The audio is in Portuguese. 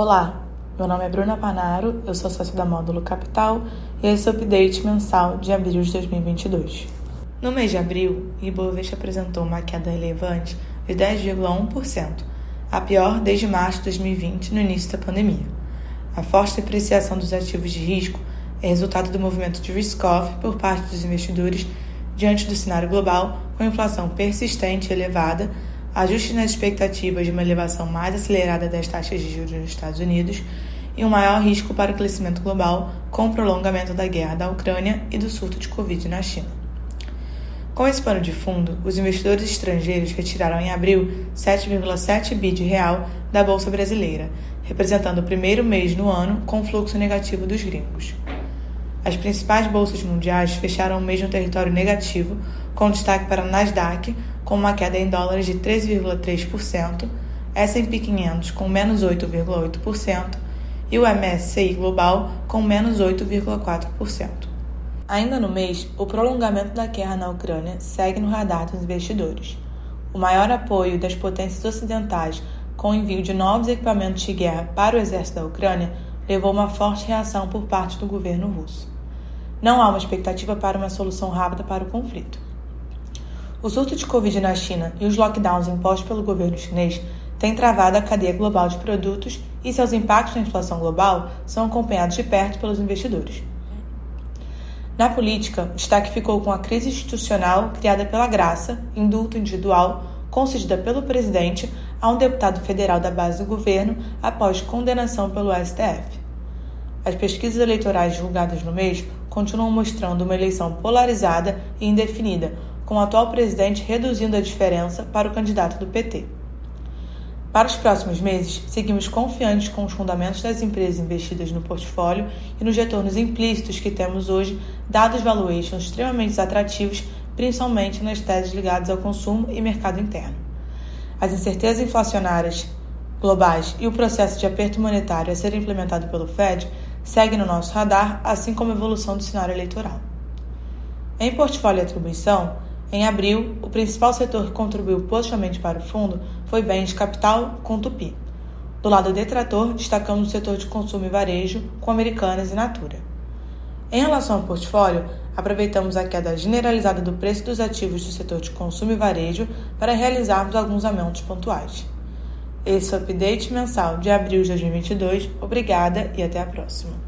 Olá, meu nome é Bruna Panaro, eu sou sócia da Módulo Capital e esse é o update mensal de abril de 2022. No mês de abril, Ibovespa apresentou uma queda relevante de 10,1%, a pior desde março de 2020, no início da pandemia. A forte depreciação dos ativos de risco é resultado do movimento de risk-off por parte dos investidores diante do cenário global, com inflação persistente e elevada, ajuste nas expectativas de uma elevação mais acelerada das taxas de juros nos Estados Unidos e um maior risco para o crescimento global com o prolongamento da guerra da Ucrânia e do surto de Covid na China. Com esse pano de fundo, os investidores estrangeiros retiraram em abril 7,7 bi de real da bolsa brasileira, representando o primeiro mês no ano com fluxo negativo dos gringos. As principais bolsas mundiais fecharam o mês no território negativo, com destaque para a Nasdaq, com uma queda em dólares de 3,3%, S&P 500 com menos 8,8% e o MSCI Global com menos 8,4%. Ainda no mês, o prolongamento da guerra na Ucrânia segue no radar dos investidores. O maior apoio das potências ocidentais com o envio de novos equipamentos de guerra para o exército da Ucrânia levou uma forte reação por parte do governo russo não há uma expectativa para uma solução rápida para o conflito. O surto de Covid na China e os lockdowns impostos pelo governo chinês têm travado a cadeia global de produtos e seus impactos na inflação global são acompanhados de perto pelos investidores. Na política, o destaque ficou com a crise institucional criada pela graça, indulto individual, concedida pelo presidente a um deputado federal da base do governo após condenação pelo STF. As pesquisas eleitorais divulgadas no mês continuam mostrando uma eleição polarizada e indefinida, com o atual presidente reduzindo a diferença para o candidato do PT. Para os próximos meses, seguimos confiantes com os fundamentos das empresas investidas no portfólio e nos retornos implícitos que temos hoje, dados valuations extremamente atrativos, principalmente nas teses ligadas ao consumo e mercado interno. As incertezas inflacionárias globais e o processo de aperto monetário a ser implementado pelo Fed segue no nosso radar, assim como a evolução do cenário eleitoral. Em portfólio e atribuição, em abril, o principal setor que contribuiu positivamente para o fundo foi bens de capital com Tupi. Do lado detrator, destacamos o setor de consumo e varejo com Americanas e Natura. Em relação ao portfólio, aproveitamos a queda generalizada do preço dos ativos do setor de consumo e varejo para realizarmos alguns aumentos pontuais. Esse é o update mensal de abril de 2022. Obrigada e até a próxima.